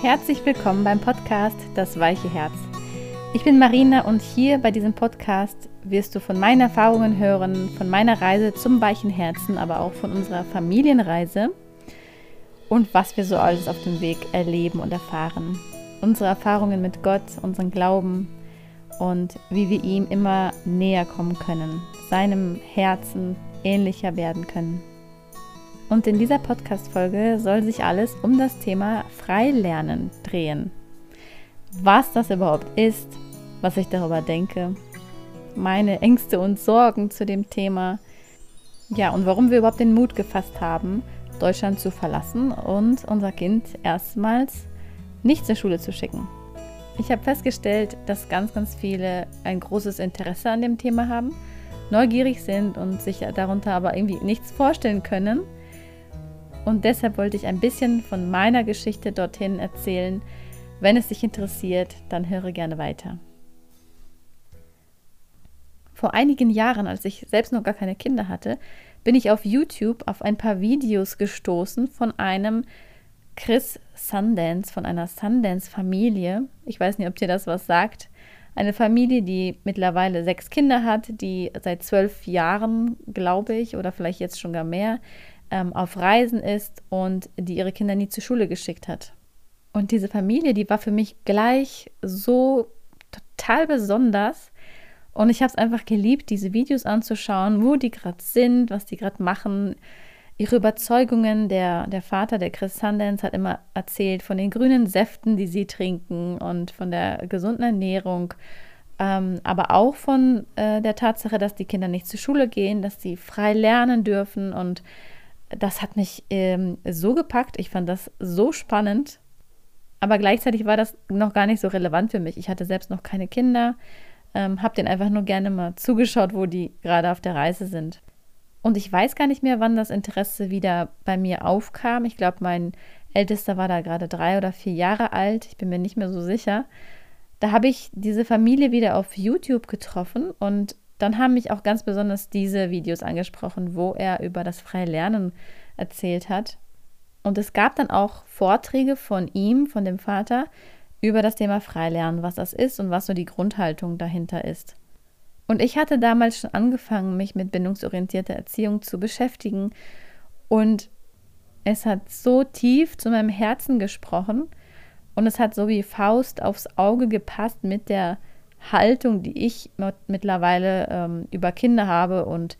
Herzlich willkommen beim Podcast Das weiche Herz. Ich bin Marina und hier bei diesem Podcast wirst du von meinen Erfahrungen hören, von meiner Reise zum weichen Herzen, aber auch von unserer Familienreise und was wir so alles auf dem Weg erleben und erfahren. Unsere Erfahrungen mit Gott, unseren Glauben und wie wir ihm immer näher kommen können, seinem Herzen ähnlicher werden können. Und in dieser Podcast-Folge soll sich alles um das Thema Freilernen drehen. Was das überhaupt ist, was ich darüber denke, meine Ängste und Sorgen zu dem Thema, ja, und warum wir überhaupt den Mut gefasst haben, Deutschland zu verlassen und unser Kind erstmals nicht zur Schule zu schicken. Ich habe festgestellt, dass ganz, ganz viele ein großes Interesse an dem Thema haben, neugierig sind und sich darunter aber irgendwie nichts vorstellen können und deshalb wollte ich ein bisschen von meiner Geschichte dorthin erzählen. Wenn es dich interessiert, dann höre gerne weiter. Vor einigen Jahren, als ich selbst noch gar keine Kinder hatte, bin ich auf YouTube auf ein paar Videos gestoßen von einem Chris Sundance, von einer Sundance-Familie. Ich weiß nicht, ob dir das was sagt. Eine Familie, die mittlerweile sechs Kinder hat, die seit zwölf Jahren, glaube ich, oder vielleicht jetzt schon gar mehr, ähm, auf Reisen ist und die ihre Kinder nie zur Schule geschickt hat. Und diese Familie, die war für mich gleich so total besonders. Und ich habe es einfach geliebt, diese Videos anzuschauen, wo die gerade sind, was die gerade machen, ihre Überzeugungen. Der, der Vater, der Chris Sundance, hat immer erzählt von den grünen Säften, die sie trinken und von der gesunden Ernährung. Ähm, aber auch von äh, der Tatsache, dass die Kinder nicht zur Schule gehen, dass sie frei lernen dürfen und das hat mich ähm, so gepackt. Ich fand das so spannend. Aber gleichzeitig war das noch gar nicht so relevant für mich. Ich hatte selbst noch keine Kinder, ähm, habe denen einfach nur gerne mal zugeschaut, wo die gerade auf der Reise sind. Und ich weiß gar nicht mehr, wann das Interesse wieder bei mir aufkam. Ich glaube, mein Ältester war da gerade drei oder vier Jahre alt. Ich bin mir nicht mehr so sicher. Da habe ich diese Familie wieder auf YouTube getroffen und dann haben mich auch ganz besonders diese Videos angesprochen, wo er über das freie Lernen erzählt hat. Und es gab dann auch Vorträge von ihm, von dem Vater, über das Thema Freilernen, was das ist und was so die Grundhaltung dahinter ist. Und ich hatte damals schon angefangen, mich mit bindungsorientierter Erziehung zu beschäftigen. Und es hat so tief zu meinem Herzen gesprochen und es hat so wie Faust aufs Auge gepasst mit der Haltung, die ich mittlerweile ähm, über Kinder habe und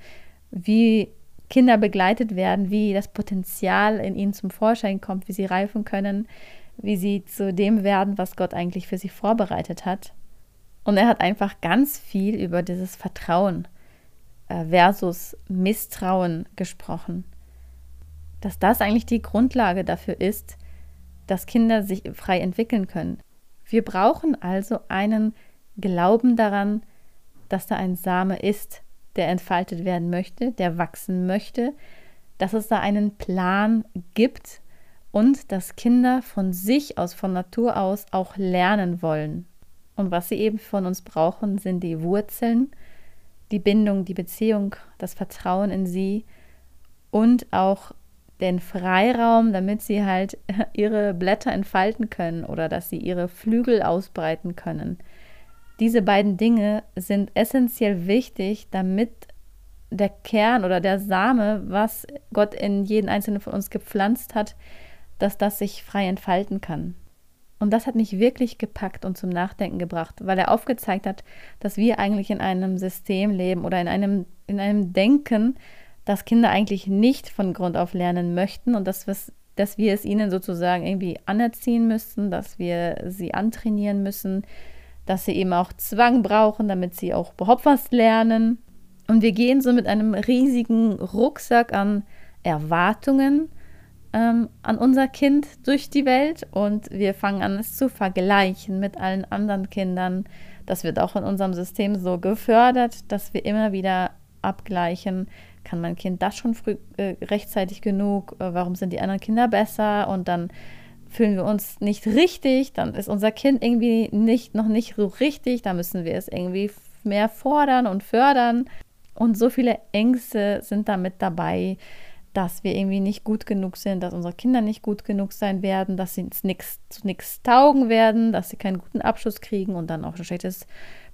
wie Kinder begleitet werden, wie das Potenzial in ihnen zum Vorschein kommt, wie sie reifen können, wie sie zu dem werden, was Gott eigentlich für sie vorbereitet hat. Und er hat einfach ganz viel über dieses Vertrauen äh, versus Misstrauen gesprochen. Dass das eigentlich die Grundlage dafür ist, dass Kinder sich frei entwickeln können. Wir brauchen also einen glauben daran, dass da ein Same ist, der entfaltet werden möchte, der wachsen möchte, dass es da einen Plan gibt und dass Kinder von sich aus, von Natur aus auch lernen wollen. Und was sie eben von uns brauchen, sind die Wurzeln, die Bindung, die Beziehung, das Vertrauen in sie und auch den Freiraum, damit sie halt ihre Blätter entfalten können oder dass sie ihre Flügel ausbreiten können. Diese beiden Dinge sind essentiell wichtig, damit der Kern oder der Same, was Gott in jeden einzelnen von uns gepflanzt hat, dass das sich frei entfalten kann. Und das hat mich wirklich gepackt und zum Nachdenken gebracht, weil er aufgezeigt hat, dass wir eigentlich in einem System leben oder in einem, in einem Denken, dass Kinder eigentlich nicht von Grund auf lernen möchten und dass, dass wir es ihnen sozusagen irgendwie anerziehen müssen, dass wir sie antrainieren müssen, dass sie eben auch Zwang brauchen, damit sie auch überhaupt was lernen. Und wir gehen so mit einem riesigen Rucksack an Erwartungen ähm, an unser Kind durch die Welt und wir fangen an, es zu vergleichen mit allen anderen Kindern. Das wird auch in unserem System so gefördert, dass wir immer wieder abgleichen, kann mein Kind das schon früh, äh, rechtzeitig genug, äh, warum sind die anderen Kinder besser und dann fühlen wir uns nicht richtig, dann ist unser Kind irgendwie nicht, noch nicht so richtig, da müssen wir es irgendwie mehr fordern und fördern. Und so viele Ängste sind damit dabei, dass wir irgendwie nicht gut genug sind, dass unsere Kinder nicht gut genug sein werden, dass sie nix, zu nichts taugen werden, dass sie keinen guten Abschluss kriegen und dann auch ein schlechtes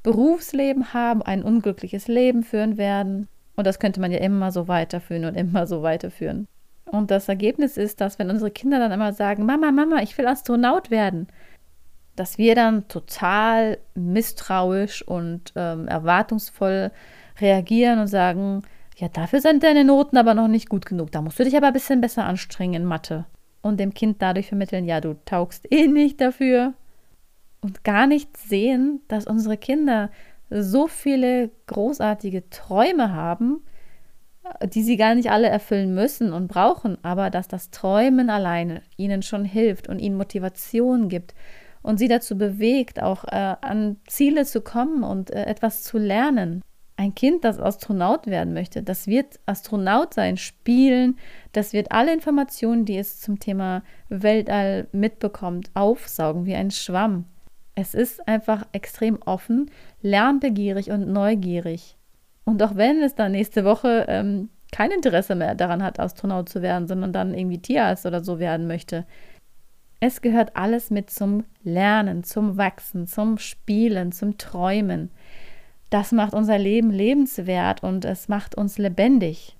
Berufsleben haben, ein unglückliches Leben führen werden. Und das könnte man ja immer so weiterführen und immer so weiterführen. Und das Ergebnis ist, dass wenn unsere Kinder dann immer sagen, Mama, Mama, ich will Astronaut werden, dass wir dann total misstrauisch und ähm, erwartungsvoll reagieren und sagen, ja, dafür sind deine Noten aber noch nicht gut genug. Da musst du dich aber ein bisschen besser anstrengen in Mathe. Und dem Kind dadurch vermitteln, ja, du taugst eh nicht dafür. Und gar nicht sehen, dass unsere Kinder so viele großartige Träume haben, die sie gar nicht alle erfüllen müssen und brauchen, aber dass das Träumen alleine ihnen schon hilft und ihnen Motivation gibt und sie dazu bewegt, auch äh, an Ziele zu kommen und äh, etwas zu lernen. Ein Kind, das Astronaut werden möchte, das wird Astronaut sein, spielen, das wird alle Informationen, die es zum Thema Weltall mitbekommt, aufsaugen wie ein Schwamm. Es ist einfach extrem offen, lernbegierig und neugierig. Und auch wenn es dann nächste Woche ähm, kein Interesse mehr daran hat, Astronaut zu werden, sondern dann irgendwie Tierarzt oder so werden möchte, es gehört alles mit zum Lernen, zum Wachsen, zum Spielen, zum Träumen. Das macht unser Leben lebenswert und es macht uns lebendig.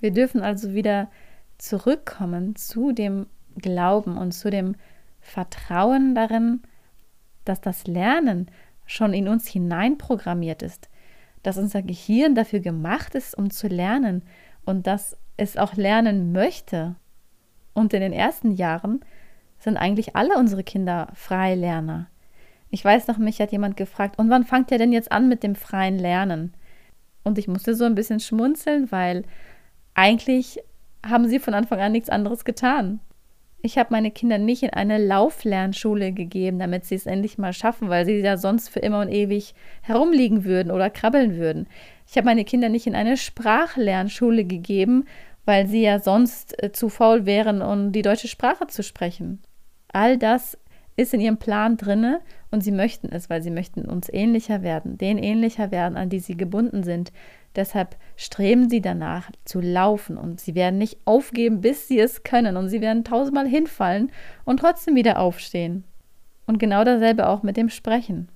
Wir dürfen also wieder zurückkommen zu dem Glauben und zu dem Vertrauen darin, dass das Lernen schon in uns hineinprogrammiert ist, dass unser Gehirn dafür gemacht ist, um zu lernen und dass es auch lernen möchte. Und in den ersten Jahren sind eigentlich alle unsere Kinder Freilerner. Ich weiß noch, mich hat jemand gefragt, und wann fangt ihr denn jetzt an mit dem freien Lernen? Und ich musste so ein bisschen schmunzeln, weil eigentlich haben sie von Anfang an nichts anderes getan. Ich habe meine Kinder nicht in eine Lauflernschule gegeben, damit sie es endlich mal schaffen, weil sie ja sonst für immer und ewig herumliegen würden oder krabbeln würden. Ich habe meine Kinder nicht in eine Sprachlernschule gegeben, weil sie ja sonst äh, zu faul wären, um die deutsche Sprache zu sprechen. All das ist in ihrem Plan drinne und sie möchten es, weil sie möchten uns ähnlicher werden, denen ähnlicher werden, an die sie gebunden sind. Deshalb streben sie danach zu laufen und sie werden nicht aufgeben, bis sie es können und sie werden tausendmal hinfallen und trotzdem wieder aufstehen. Und genau dasselbe auch mit dem Sprechen.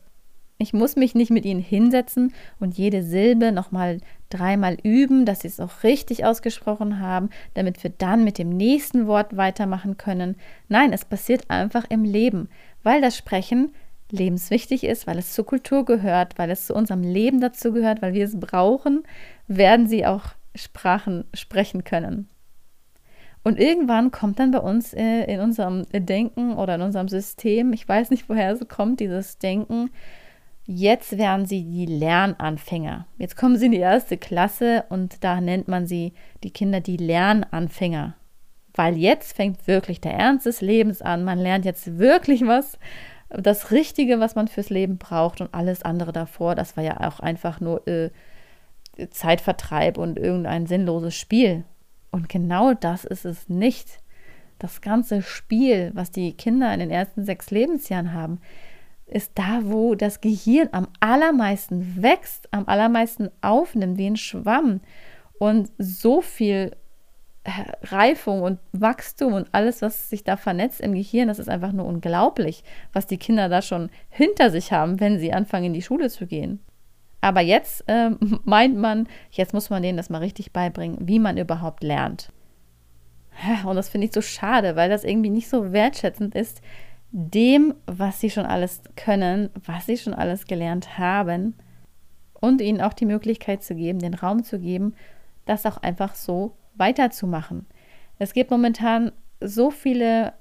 Ich muss mich nicht mit ihnen hinsetzen und jede Silbe nochmal dreimal üben, dass sie es auch richtig ausgesprochen haben, damit wir dann mit dem nächsten Wort weitermachen können. Nein, es passiert einfach im Leben, weil das Sprechen lebenswichtig ist, weil es zur Kultur gehört, weil es zu unserem Leben dazu gehört, weil wir es brauchen, werden sie auch Sprachen sprechen können. Und irgendwann kommt dann bei uns äh, in unserem Denken oder in unserem System, ich weiß nicht, woher es kommt, dieses Denken, Jetzt werden sie die Lernanfänger. Jetzt kommen sie in die erste Klasse und da nennt man sie die Kinder die Lernanfänger. Weil jetzt fängt wirklich der Ernst des Lebens an. Man lernt jetzt wirklich was, das Richtige, was man fürs Leben braucht und alles andere davor, das war ja auch einfach nur äh, Zeitvertreib und irgendein sinnloses Spiel. Und genau das ist es nicht. Das ganze Spiel, was die Kinder in den ersten sechs Lebensjahren haben, ist da, wo das Gehirn am allermeisten wächst, am allermeisten aufnimmt, wie ein Schwamm. Und so viel Reifung und Wachstum und alles, was sich da vernetzt im Gehirn, das ist einfach nur unglaublich, was die Kinder da schon hinter sich haben, wenn sie anfangen, in die Schule zu gehen. Aber jetzt äh, meint man, jetzt muss man denen das mal richtig beibringen, wie man überhaupt lernt. Und das finde ich so schade, weil das irgendwie nicht so wertschätzend ist, dem, was sie schon alles können, was sie schon alles gelernt haben und ihnen auch die Möglichkeit zu geben, den Raum zu geben, das auch einfach so weiterzumachen. Es gibt momentan so viele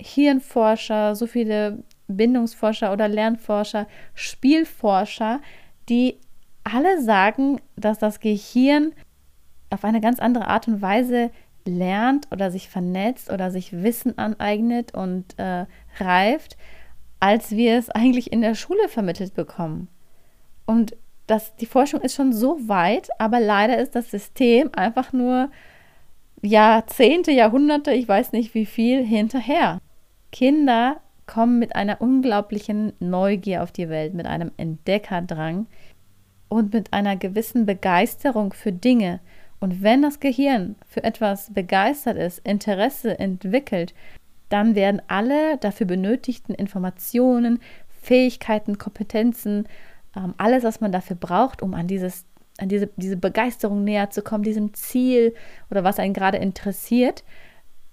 Hirnforscher, so viele Bindungsforscher oder Lernforscher, Spielforscher, die alle sagen, dass das Gehirn auf eine ganz andere Art und Weise lernt oder sich vernetzt oder sich Wissen aneignet und äh, reift, als wir es eigentlich in der Schule vermittelt bekommen. Und das, die Forschung ist schon so weit, aber leider ist das System einfach nur Jahrzehnte, Jahrhunderte, ich weiß nicht wie viel, hinterher. Kinder kommen mit einer unglaublichen Neugier auf die Welt, mit einem Entdeckerdrang und mit einer gewissen Begeisterung für Dinge Und wenn das Gehirn für etwas begeistert ist, Interesse entwickelt, dann werden alle dafür benötigten Informationen, Fähigkeiten, Kompetenzen, ähm, alles, was man dafür braucht, um an dieses an diese, diese Begeisterung näher zu kommen, diesem Ziel oder was einen gerade interessiert.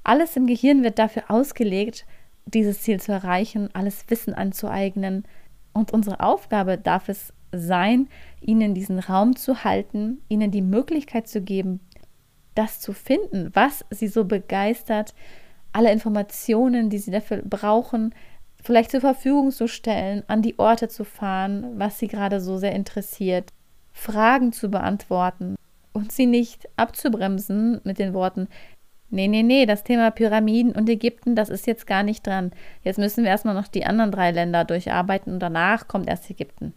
Alles im Gehirn wird dafür ausgelegt, dieses Ziel zu erreichen, alles Wissen anzueignen. Und unsere Aufgabe darf es sein, ihnen diesen Raum zu halten, ihnen die Möglichkeit zu geben, das zu finden, was sie so begeistert, alle Informationen, die sie dafür brauchen, vielleicht zur Verfügung zu stellen, an die Orte zu fahren, was sie gerade so sehr interessiert, Fragen zu beantworten und sie nicht abzubremsen mit den Worten, nee, nee, nee, das Thema Pyramiden und Ägypten, das ist jetzt gar nicht dran. Jetzt müssen wir erstmal noch die anderen drei Länder durcharbeiten und danach kommt erst Ägypten.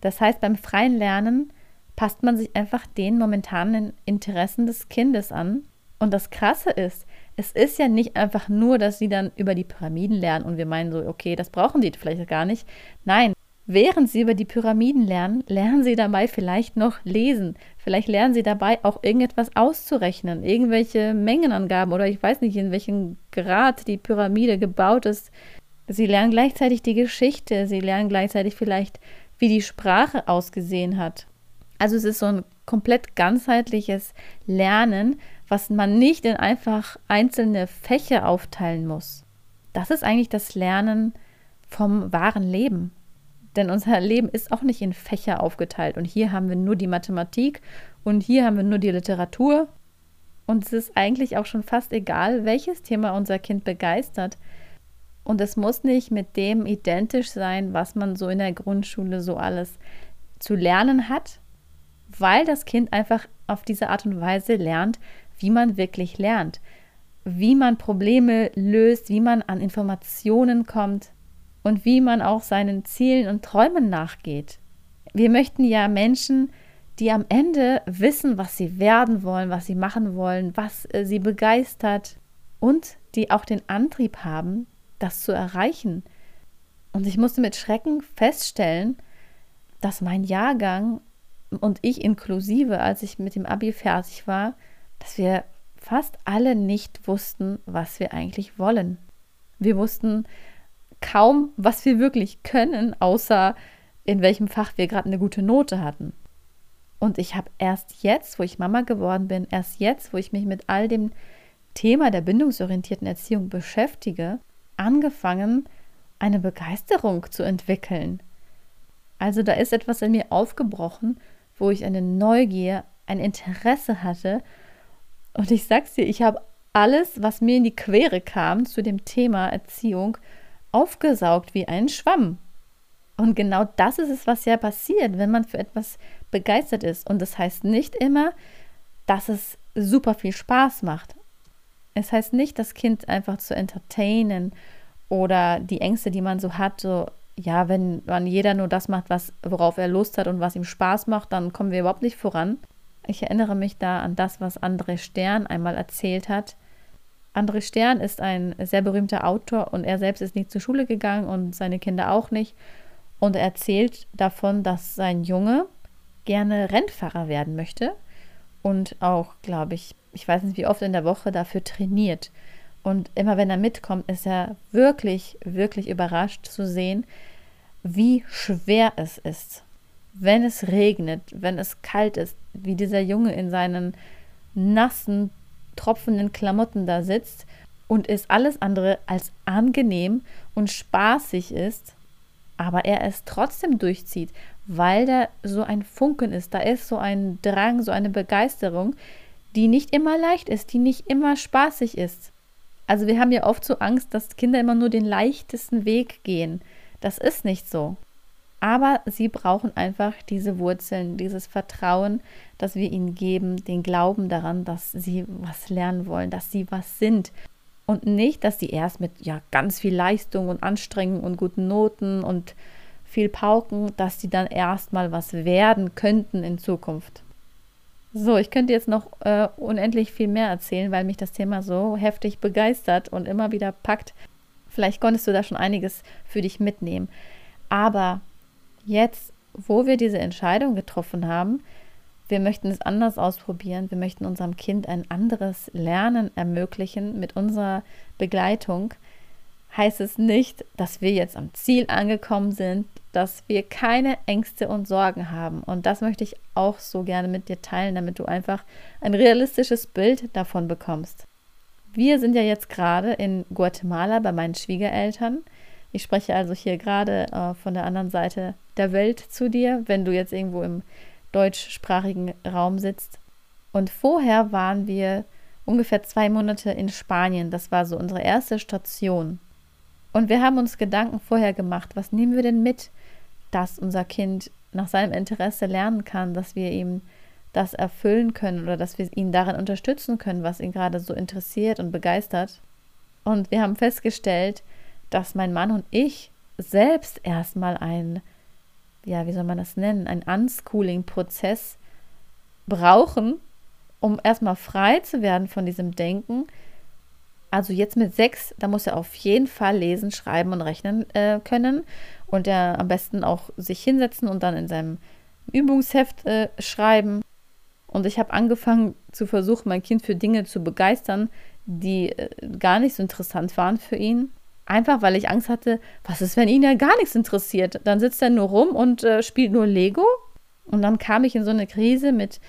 Das heißt, beim freien Lernen passt man sich einfach den momentanen Interessen des Kindes an. Und das Krasse ist, es ist ja nicht einfach nur, dass sie dann über die Pyramiden lernen und wir meinen so, okay, das brauchen die vielleicht gar nicht. Nein, während sie über die Pyramiden lernen, lernen sie dabei vielleicht noch lesen. Vielleicht lernen sie dabei auch irgendetwas auszurechnen, irgendwelche Mengenangaben oder ich weiß nicht, in welchem Grad die Pyramide gebaut ist. Sie lernen gleichzeitig die Geschichte, sie lernen gleichzeitig vielleicht wie die Sprache ausgesehen hat. Also es ist so ein komplett ganzheitliches Lernen, was man nicht in einfach einzelne Fächer aufteilen muss. Das ist eigentlich das Lernen vom wahren Leben. Denn unser Leben ist auch nicht in Fächer aufgeteilt. Und hier haben wir nur die Mathematik und hier haben wir nur die Literatur. Und es ist eigentlich auch schon fast egal, welches Thema unser Kind begeistert. Und es muss nicht mit dem identisch sein, was man so in der Grundschule so alles zu lernen hat, weil das Kind einfach auf diese Art und Weise lernt, wie man wirklich lernt, wie man Probleme löst, wie man an Informationen kommt und wie man auch seinen Zielen und Träumen nachgeht. Wir möchten ja Menschen, die am Ende wissen, was sie werden wollen, was sie machen wollen, was äh, sie begeistert und die auch den Antrieb haben, das zu erreichen. Und ich musste mit Schrecken feststellen, dass mein Jahrgang und ich inklusive, als ich mit dem Abi fertig war, dass wir fast alle nicht wussten, was wir eigentlich wollen. Wir wussten kaum, was wir wirklich können, außer in welchem Fach wir gerade eine gute Note hatten. Und ich habe erst jetzt, wo ich Mama geworden bin, erst jetzt, wo ich mich mit all dem Thema der bindungsorientierten Erziehung beschäftige, angefangen, eine Begeisterung zu entwickeln. Also da ist etwas in mir aufgebrochen, wo ich eine Neugier, ein Interesse hatte. Und ich sag's dir, ich habe alles, was mir in die Quere kam zu dem Thema Erziehung, aufgesaugt wie ein Schwamm. Und genau das ist es, was ja passiert, wenn man für etwas begeistert ist. Und das heißt nicht immer, dass es super viel Spaß macht. Es heißt nicht, das Kind einfach zu entertainen oder die Ängste, die man so hat, so, ja, wenn man jeder nur das macht, was, worauf er Lust hat und was ihm Spaß macht, dann kommen wir überhaupt nicht voran. Ich erinnere mich da an das, was André Stern einmal erzählt hat. André Stern ist ein sehr berühmter Autor und er selbst ist nicht zur Schule gegangen und seine Kinder auch nicht. Und er erzählt davon, dass sein Junge gerne Rennfahrer werden möchte und auch, glaube ich, ich weiß nicht wie oft in der Woche dafür trainiert. Und immer wenn er mitkommt, ist er wirklich, wirklich überrascht zu sehen, wie schwer es ist, wenn es regnet, wenn es kalt ist, wie dieser Junge in seinen nassen, tropfenden Klamotten da sitzt und es alles andere als angenehm und spaßig ist, aber er es trotzdem durchzieht, weil da so ein Funken ist, da ist so ein Drang, so eine Begeisterung, die nicht immer leicht ist, die nicht immer spaßig ist. Also wir haben ja oft so Angst, dass Kinder immer nur den leichtesten Weg gehen. Das ist nicht so. Aber sie brauchen einfach diese Wurzeln, dieses Vertrauen, das wir ihnen geben, den Glauben daran, dass sie was lernen wollen, dass sie was sind. Und nicht, dass sie erst mit ja ganz viel Leistung und Anstrengung und guten Noten und viel Pauken, dass sie dann erstmal was werden könnten in Zukunft. So, ich könnte jetzt noch äh, unendlich viel mehr erzählen, weil mich das Thema so heftig begeistert und immer wieder packt. Vielleicht konntest du da schon einiges für dich mitnehmen. Aber jetzt, wo wir diese Entscheidung getroffen haben, wir möchten es anders ausprobieren. Wir möchten unserem Kind ein anderes Lernen ermöglichen mit unserer Begleitung. Heißt es nicht, dass wir jetzt am Ziel angekommen sind, dass wir keine Ängste und Sorgen haben. Und das möchte ich auch so gerne mit dir teilen, damit du einfach ein realistisches Bild davon bekommst. Wir sind ja jetzt gerade in Guatemala bei meinen Schwiegereltern. Ich spreche also hier gerade äh, von der anderen Seite der Welt zu dir, wenn du jetzt irgendwo im deutschsprachigen Raum sitzt. Und vorher waren wir ungefähr zwei Monate in Spanien. Das war so unsere erste Station. Und wir haben uns Gedanken vorher gemacht, was nehmen wir denn mit, dass unser Kind nach seinem Interesse lernen kann, dass wir ihm das erfüllen können oder dass wir ihn darin unterstützen können, was ihn gerade so interessiert und begeistert. Und wir haben festgestellt, dass mein Mann und ich selbst erstmal ein ja, wie soll man das nennen, ein Unschooling-Prozess brauchen, um erstmal frei zu werden von diesem Denken. Also jetzt mit sechs, da muss er auf jeden Fall lesen, schreiben und rechnen äh, können und er am besten auch sich hinsetzen und dann in seinem Übungsheft äh, schreiben. Und ich habe angefangen zu versuchen, mein Kind für Dinge zu begeistern, die äh, gar nicht so interessant waren für ihn. Einfach weil ich Angst hatte, was ist, wenn ihn ja gar nichts interessiert? Dann sitzt er nur rum und äh, spielt nur Lego. Und dann kam ich in so eine Krise mit,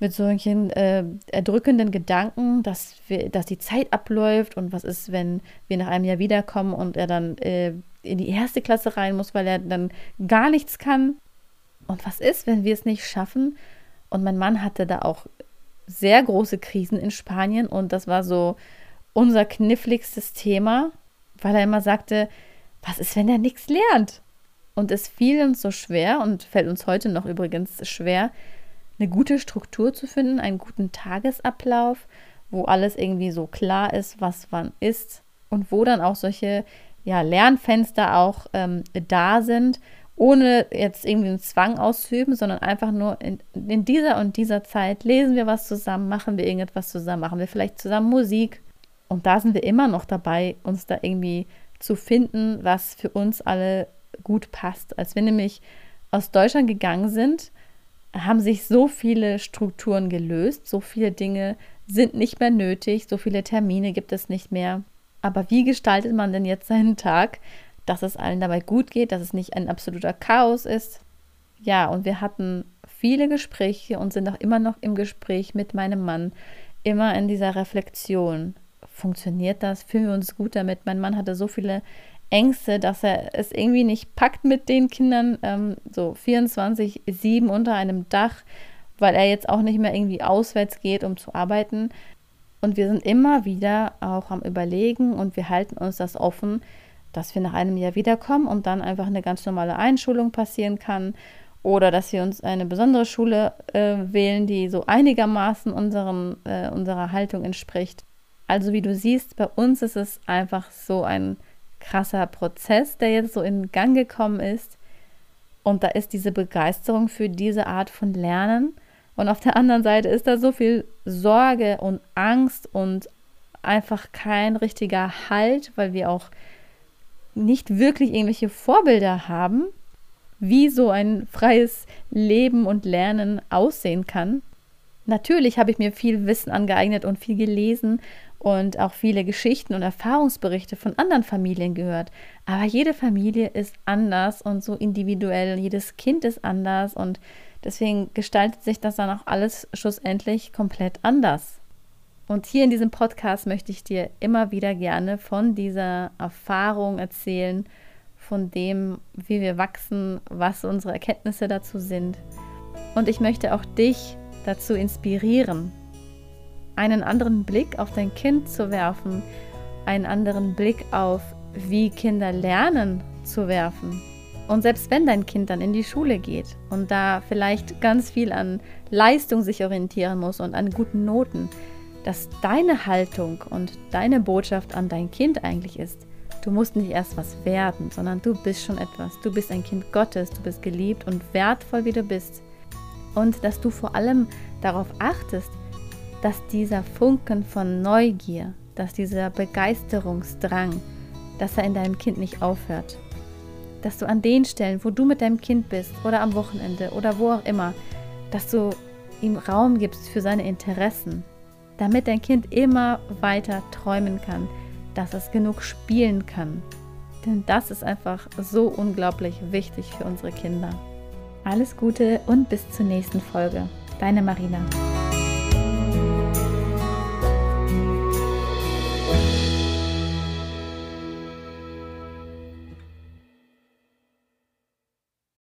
mit solchen äh, erdrückenden Gedanken, dass, wir, dass die Zeit abläuft und was ist, wenn wir nach einem Jahr wiederkommen und er dann äh, in die erste Klasse rein muss, weil er dann gar nichts kann. Und was ist, wenn wir es nicht schaffen? Und mein Mann hatte da auch sehr große Krisen in Spanien und das war so unser kniffligstes Thema weil er immer sagte, was ist, wenn er nichts lernt? Und es fiel uns so schwer und fällt uns heute noch übrigens schwer, eine gute Struktur zu finden, einen guten Tagesablauf, wo alles irgendwie so klar ist, was wann ist und wo dann auch solche ja, Lernfenster auch ähm, da sind, ohne jetzt irgendwie einen Zwang auszuüben, sondern einfach nur in, in dieser und dieser Zeit lesen wir was zusammen, machen wir irgendetwas zusammen, machen wir vielleicht zusammen Musik und da sind wir immer noch dabei, uns da irgendwie zu finden, was für uns alle gut passt. Als wir nämlich aus Deutschland gegangen sind, haben sich so viele Strukturen gelöst, so viele Dinge sind nicht mehr nötig, so viele Termine gibt es nicht mehr. Aber wie gestaltet man denn jetzt seinen Tag, dass es allen dabei gut geht, dass es nicht ein absoluter Chaos ist? Ja, und wir hatten viele Gespräche und sind auch immer noch im Gespräch mit meinem Mann, immer in dieser Reflexion funktioniert das? Fühlen wir uns gut damit? Mein Mann hatte so viele Ängste, dass er es irgendwie nicht packt mit den Kindern, ähm, so 24-7 unter einem Dach, weil er jetzt auch nicht mehr irgendwie auswärts geht, um zu arbeiten. Und wir sind immer wieder auch am Überlegen und wir halten uns das offen, dass wir nach einem Jahr wiederkommen und dann einfach eine ganz normale Einschulung passieren kann oder dass wir uns eine besondere Schule äh, wählen, die so einigermaßen unseren, äh, unserer Haltung entspricht. Also wie du siehst, bei uns ist es einfach so ein krasser Prozess, der jetzt so in Gang gekommen ist. Und da ist diese Begeisterung für diese Art von Lernen. Und auf der anderen Seite ist da so viel Sorge und Angst und einfach kein richtiger Halt, weil wir auch nicht wirklich irgendwelche Vorbilder haben, wie so ein freies Leben und Lernen aussehen kann. Natürlich habe ich mir viel Wissen angeeignet und viel gelesen und auch viele Geschichten und Erfahrungsberichte von anderen Familien gehört. Aber jede Familie ist anders und so individuell. Jedes Kind ist anders und deswegen gestaltet sich das dann auch alles schlussendlich komplett anders. Und hier in diesem Podcast möchte ich dir immer wieder gerne von dieser Erfahrung erzählen, von dem, wie wir wachsen, was unsere Erkenntnisse dazu sind. Und ich möchte auch dich dazu inspirieren, einen anderen Blick auf dein Kind zu werfen, einen anderen Blick auf, wie Kinder lernen zu werfen. Und selbst wenn dein Kind dann in die Schule geht und da vielleicht ganz viel an Leistung sich orientieren muss und an guten Noten, dass deine Haltung und deine Botschaft an dein Kind eigentlich ist, du musst nicht erst was werden, sondern du bist schon etwas. Du bist ein Kind Gottes, du bist geliebt und wertvoll, wie du bist. Und dass du vor allem darauf achtest, dass dieser Funken von Neugier, dass dieser Begeisterungsdrang, dass er in deinem Kind nicht aufhört. Dass du an den Stellen, wo du mit deinem Kind bist oder am Wochenende oder wo auch immer, dass du ihm Raum gibst für seine Interessen, damit dein Kind immer weiter träumen kann, dass es genug spielen kann. Denn das ist einfach so unglaublich wichtig für unsere Kinder. Alles Gute und bis zur nächsten Folge. Deine Marina.